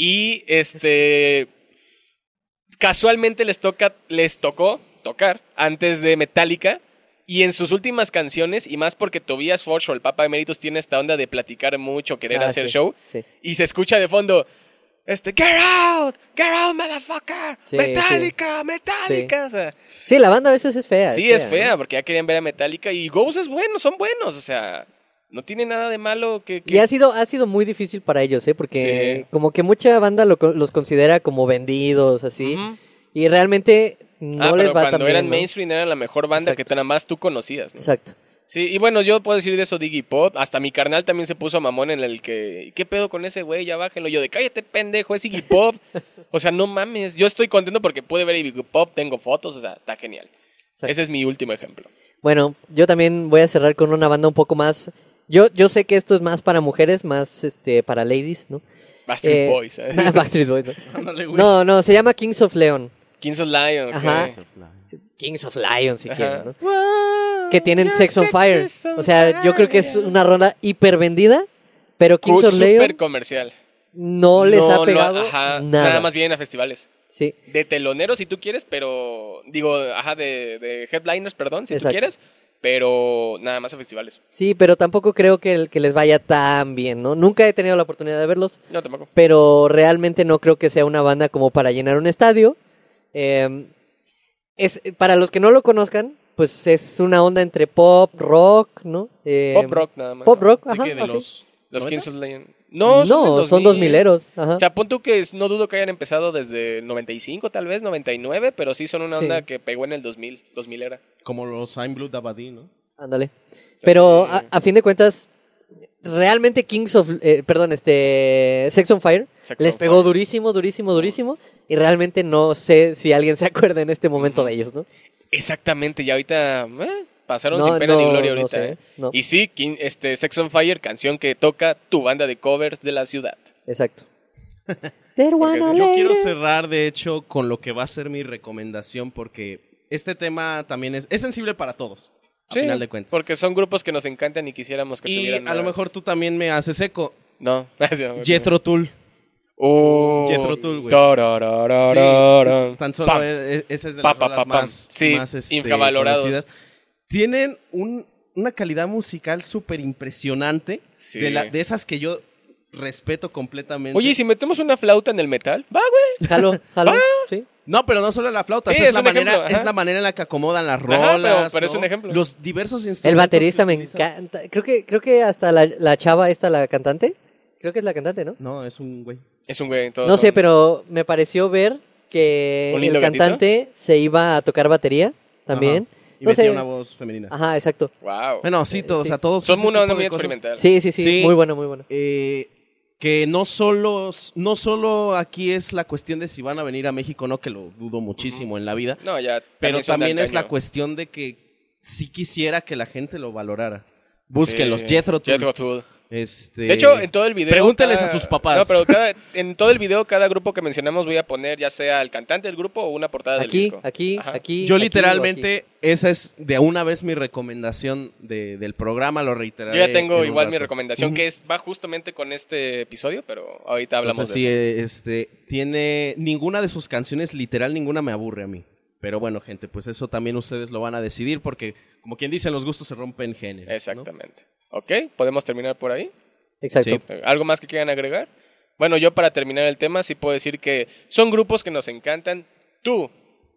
Y este casualmente les toca les tocó tocar antes de Metallica y en sus últimas canciones y más porque Tobias Forge o el Papa Emeritus tiene esta onda de platicar mucho, querer Ah, hacer sí, show sí. y se escucha de fondo este get out, get out motherfucker, Sí, Metallica, Metallica, o sea, Sí, la banda a veces es fea. sí es fea porque ya querían ver a Metallica y Ghost es bueno, son buenos, o sea, no tiene nada de malo que, que- Y ha sido, ha sido muy difícil para ellos, ¿eh? Porque Sí. como que mucha banda lo los considera como vendidos, así. Y realmente no ah, les pero va cuando tan bien, eran ¿no? mainstream eran la mejor banda Exacto. que nada más tú conocías, ¿no? Exacto. Sí, y bueno, yo puedo decir de eso Diggy Pop. Hasta mi carnal también se puso mamón en el que. ¿Qué pedo con ese güey? Ya bájenlo. Yo de cállate, pendejo, es Iggy Pop. (laughs) o sea, no mames. Yo estoy contento porque pude ver a Iggy Pop, tengo fotos, o sea, está genial. Exacto. Ese es mi último ejemplo. Bueno, yo también voy a cerrar con una banda un poco más. Yo, yo sé que esto es más para mujeres, más este para ladies, ¿no? Backstreet Eh, Boys. (laughs) Backstreet Boys, ¿no? (laughs) No, no, se llama Kings of Leon. Kings of Lion. ok. Ajá. Kings of Lion, si Ajá. quieren, ¿no? Que tienen Sex on Fire. O sea, yo creo que es una rola hiper vendida, pero Kings of Súper Leon comercial. no les No, ha no, pegado ajá, nada. Nada más vienen a festivales. Sí, De telonero si tú quieres, pero. Digo, ajá, de, de headliners, perdón, si Exacto. tú quieres. Pero nada más a festivales. sí, pero tampoco creo que, el- que les vaya tan bien, ¿no? Nunca he tenido la oportunidad de verlos, No, tampoco. pero realmente no creo que sea una banda como para llenar un estadio. Eh, es Para los que no lo conozcan, pues es una onda entre pop, rock, ¿no? Eh, Pop rock nada más. Pop rock, ¿De ajá. ¿De los Los 90? Kings of Leon. No, No, son 2000. dos mileros. Ajá. O sea, pon tú que no dudo que hayan empezado desde el 95, tal vez, 99, pero sí son una Sí. onda que pegó en el 2000, 2000 era. Como los I'm Blue Dabadi, ¿no? Ándale. Pero Sí. a, a fin de cuentas, realmente Kings of, eh, perdón, este, Sex on Fire Sex les on pegó Fire. durísimo, durísimo, durísimo. Y realmente no sé si alguien se acuerda en este momento de ellos, ¿no? Exactamente, y ahorita eh, pasaron No, sin pena ni no, gloria no ahorita. sé, eh. no. Y sí, King- este, Sex on Fire, canción que toca tu banda de covers de la ciudad. Exacto. (laughs) Yo quiero cerrar, de hecho, con lo que va a ser mi recomendación, porque este tema también es, es sensible para todos, a Sí, final de cuentas. porque son grupos que nos encantan y quisiéramos que y tuvieran a lo mejor tú también me haces eco. No, (laughs) Jethro Tull. Oh, Jethro Tull, güey. tararararara. Tan solo Pam. e- e- esa es de Pa, las pa, pa, más, Sí, más, este, infravalorados. conocidas. Tienen un- una calidad musical súper impresionante, Sí. de, la- de esas que yo respeto completamente. Oye, ¿y si metemos una flauta en el metal? Va, güey. Jalo, jalo, sí. No, pero no solo la flauta, Sí, es, es la un manera, ejemplo, es la manera en la que acomodan las Ajá, rolas. pero- es un ejemplo. Los diversos instrumentos. El baterista me encanta. Creo que, creo que hasta la, la chava esta, la cantante. Creo que es la cantante, ¿no? No, es un güey. Es un güey. todos No sé, pero me pareció ver que ¿Un el gatito? cantante se iba a tocar batería también. Ajá. Y No metía sé. una voz femenina. Ajá, exacto. Wow. Bueno, sí, todos, sí. o sea, todos. Son ese una onda tipo muy cosas, experimental. Sí, sí, sí, Sí. Muy bueno, muy bueno. eh, que no solo, no solo aquí es la cuestión de si van a venir a México, no, que lo dudo muchísimo en la vida, No, ya. pero son de también es la antaño. cuestión de que sí quisiera que la gente lo valorara. Búsquenlos, Sí, Jethro Tull. Jethro Tull. Este, De hecho, en todo el video. Pregúnteles cada- a sus papás. No, pero cada- en todo el video, cada grupo que mencionamos, voy a poner ya sea el cantante del grupo o una portada del Aquí, disco. aquí, Ajá. aquí. Yo aquí literalmente, esa es de una vez mi recomendación de- del programa, lo reiteraré. Yo ya tengo igual mi recomendación, que es va justamente con este episodio, pero ahorita hablamos Entonces, de sí, eso. eh, este, tiene ninguna de sus canciones, literal, ninguna me aburre a mí. Pero bueno, gente, pues eso también ustedes lo van a decidir porque, como quien dice, los gustos se rompen género. Exactamente. Ok, ¿podemos terminar por ahí? Exacto. Sí. ¿Algo más que quieran agregar? Bueno, yo para terminar el tema sí puedo decir que son grupos que nos encantan. Tú,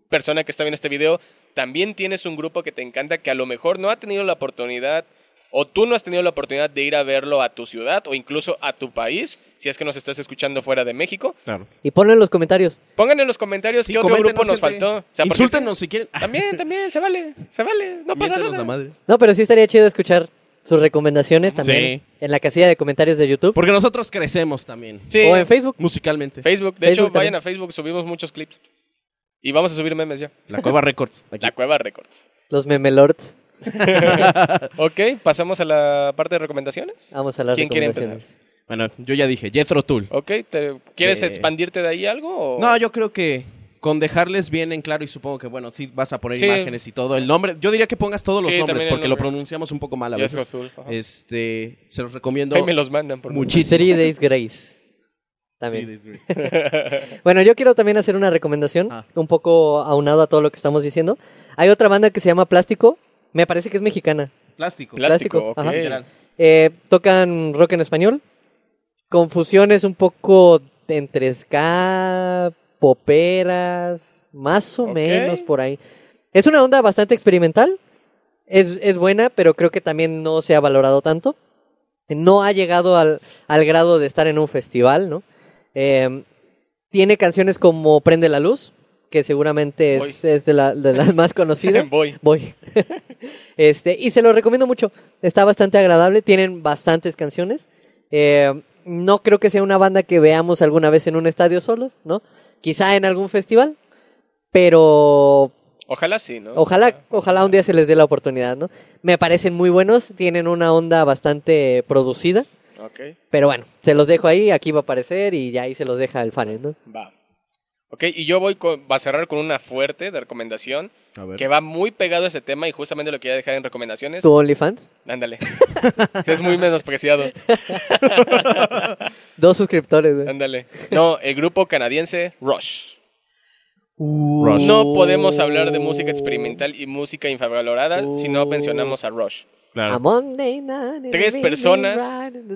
persona que está viendo este video, también tienes un grupo que te encanta que a lo mejor no ha tenido la oportunidad o tú no has tenido la oportunidad de ir a verlo a tu ciudad o incluso a tu país, si es que nos estás escuchando fuera de México. Claro. Y ponlo en los comentarios. Pongan en los comentarios Sí, qué otro grupo nos gente. faltó. O sea, porque Insúltenos si quieren. También, (laughs) también, se vale, se vale, no pasa nada. la madre. No, pero sí estaría chido escuchar sus recomendaciones también Sí. en la casilla de comentarios de YouTube Porque nosotros crecemos también. Sí, o en Facebook. Musicalmente. Facebook. De Facebook hecho, vayan a Facebook, subimos muchos clips. Y vamos a subir memes ya. La Cueva Records. (laughs) Aquí. La Cueva Records. Los memelords. (laughs) Ok, pasamos a la parte de recomendaciones. Vamos a las ¿Quién quiere recomendaciones. Bueno, yo ya dije, Jethro Tull. Ok, ¿te- ¿quieres Eh. expandirte de ahí algo? o- No, yo creo que con dejarles bien en claro y supongo que, bueno, sí vas a poner Sí. imágenes y todo. El nombre, yo diría que pongas todos los Sí, nombres también el porque lo nombre. pronunciamos un poco mal a Jethro veces. Tull, ajá. Este, se los recomiendo Ahí me los mandan por muchísimo. Three (laughs) Days Grace. También. (laughs) Bueno, yo quiero también hacer una recomendación, Ah. un poco aunado a todo lo que estamos diciendo. Hay otra banda que se llama Plástico, me parece que es mexicana. Plástico. Plástico. Ajá. Eh, tocan rock en español, confusiones un poco entre ska, poperas, más o menos por ahí. Es una onda bastante experimental, es, es buena, pero creo que también no se ha valorado tanto. No ha llegado al, al grado de estar en un festival, ¿no? Eh, tiene canciones como Prende la Luz, que seguramente es, es de, la- de las (laughs) más conocidas. Voy. Voy. (laughs) este, y se lo recomiendo mucho. Está bastante agradable. Tienen bastantes canciones. Eh, no creo que sea una banda que veamos alguna vez en un estadio solos, ¿no? Quizá en algún festival. Pero Ojalá sí, ¿no? ojalá, ojalá un día se les dé la oportunidad, ¿no? Me parecen muy buenos. Tienen una onda bastante producida. Ok, Pero bueno, se los dejo ahí. Aquí va a aparecer y ya ahí se los deja el fan, ¿no? va. Ok, y yo voy con, va a cerrar con una fuerte de recomendación A ver. que va muy pegado a ese tema y justamente lo quería dejar en recomendaciones. ¿Tu OnlyFans? Ándale. (laughs) es muy menospreciado. (laughs) Dos suscriptores, güey. Ándale. No, el grupo canadiense Rush. Rush. No podemos hablar de música experimental y música infravalorada si no mencionamos a Rush. Claro. A Monday night in Tres personas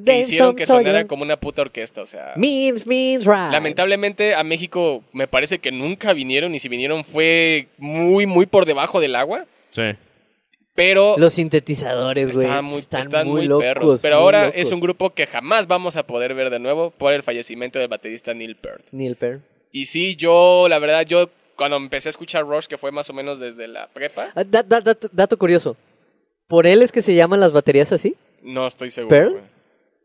que hicieron que sonara como una puta orquesta, o sea... Means, means right. Lamentablemente a México me parece que nunca vinieron y si vinieron fue muy, muy por debajo del agua. Sí. Pero Los sintetizadores, güey. están muy, están, están muy, muy locos. perros. Pero muy ahora locos. es un grupo que jamás vamos a poder ver de nuevo por el fallecimiento del baterista Neil Peart. Neil Peart. Y sí, yo, la verdad, yo cuando empecé a escuchar Rush, que fue más o menos desde la prepa, Ah, da- da- dato, dato curioso. ¿Por él es que se llaman las baterías así? no estoy seguro. ¿Pearl? güey.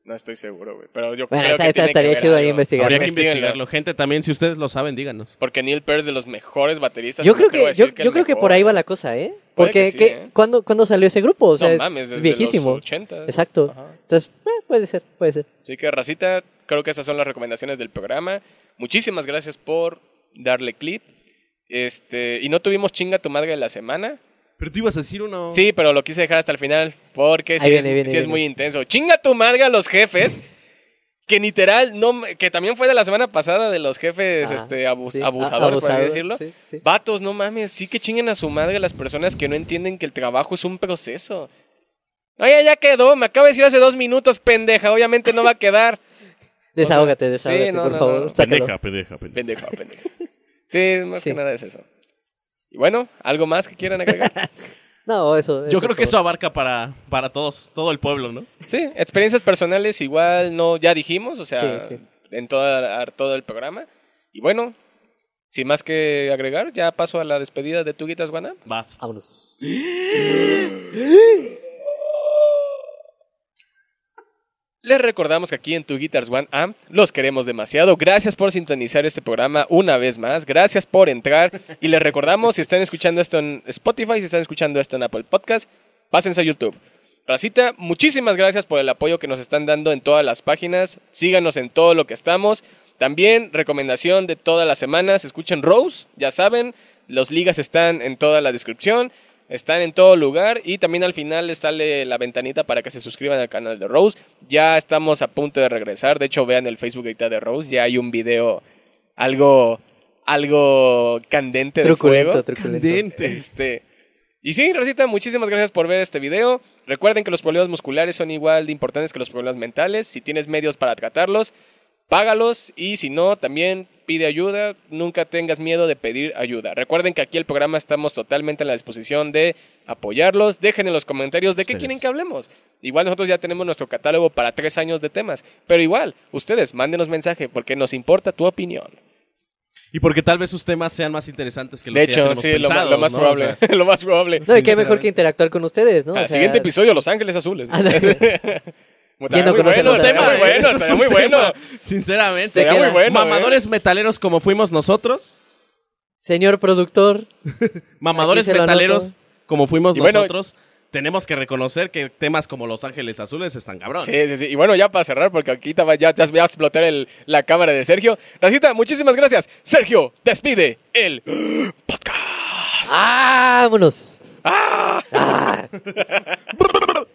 No estoy seguro, güey. Pero yo Bueno, creo está- que está- tiene que estaría ver chido ahí algo. investigar. Habría que Investíguenlo. investigarlo. Gente, también, si ustedes lo saben, díganos. Porque Neil Peart es de los mejores bateristas. Yo creo a que, yo, decir yo creo que mejor. por ahí va la cosa, ¿eh? Puede Porque, que sí, ¿qué- ¿eh? ¿cuándo, cuándo salió ese grupo? O sea, no es mames, desde viejísimo. los 80. Exacto. Ajá. Entonces, eh, puede ser, puede ser. Así que, Racita, creo que estas son las recomendaciones del programa. Muchísimas gracias por darle clip. Este, y no tuvimos chinga tu madre de la semana. Pero tú ibas a decir uno. Sí, pero lo quise dejar hasta el final porque sí, es, viene, viene, sí es muy intenso. Chinga tu madre a los jefes. Que literal, no, que también fue de la semana pasada de los jefes Ah, este, abus- sí, abusadores, a- por así decirlo. sí, sí. Vatos, no mames, sí que chinguen a su madre las personas que no entienden que el trabajo es un proceso. Oye, ya quedó, me acaba de decir hace dos minutos, pendeja, obviamente no va a quedar. (laughs) Desahógate, desahógate, Sí, no, por no, favor. no. sácalo. Pendeja, pendeja, pendeja. Pendeja, pendeja. Sí, más Sí. que nada es eso. Y bueno, ¿algo más que quieran agregar? (laughs) No, eso. Yo es creo que todo. eso abarca para, para todos, todo el pueblo, ¿no? Sí, experiencias personales igual no ya dijimos, o sea, Sí, sí. en toda, todo el programa. Y bueno, sin más que agregar, ya paso a la despedida de Tu Guitas Guana. Vas. Vámonos. (gasps) (laughs) Les recordamos que aquí en Tu Guitars One Amp los queremos demasiado. Gracias por sintonizar este programa una vez más. Gracias por entrar. Y les recordamos, si están escuchando esto en Spotify, si están escuchando esto en Apple Podcast, pásense a YouTube. Racita, muchísimas gracias por el apoyo que nos están dando en todas las páginas. Síganos en todo lo que estamos. También, recomendación de todas las semanas, escuchen Rose, ya saben, los ligas están en toda la descripción. Están en todo lugar y también al final les sale la ventanita para que se suscriban al canal de Rose. Ya estamos a punto de regresar. De hecho, vean el Facebook de Rose. Ya hay un video algo, algo candente de Truculento, fuego. truculento. Este, y sí, Rosita, muchísimas gracias por ver este video. Recuerden que los problemas musculares son igual de importantes que los problemas mentales. Si tienes medios para tratarlos, págalos. Y si no, también pide ayuda, nunca tengas miedo de pedir ayuda. Recuerden que aquí el programa estamos totalmente a la disposición de apoyarlos. Dejen en los comentarios de qué quieren que hablemos. Igual nosotros ya tenemos nuestro catálogo para tres años de temas. Pero igual, ustedes mándenos mensaje porque nos importa tu opinión. Y porque tal vez sus temas sean más interesantes que los De que ya hecho, tenemos sí, lo, pensados, lo más ¿no? probable. O sea, (laughs) lo más probable. No, y qué mejor que interactuar con ustedes, ¿no? Al O sea, siguiente episodio, Los Ángeles Azules. (laughs) (laughs) Estaría no conoce bueno, (laughs) los estaría muy temas, bueno, es muy bueno. tema, Sinceramente. Muy bueno. ¿eh? Mamadores metaleros como fuimos nosotros. Señor productor, Mamadores metaleros como fuimos Y bueno- nosotros. Tenemos que reconocer que temas como Los Ángeles Azules están cabrones. Sí, sí, sí. Y bueno, ya para cerrar, porque aquí va- ya te vas a explotar el- la cámara de Sergio. Racita, muchísimas gracias. Sergio, despide el podcast. ¡vámonos! ¡Ah! ¡Ah! (laughs)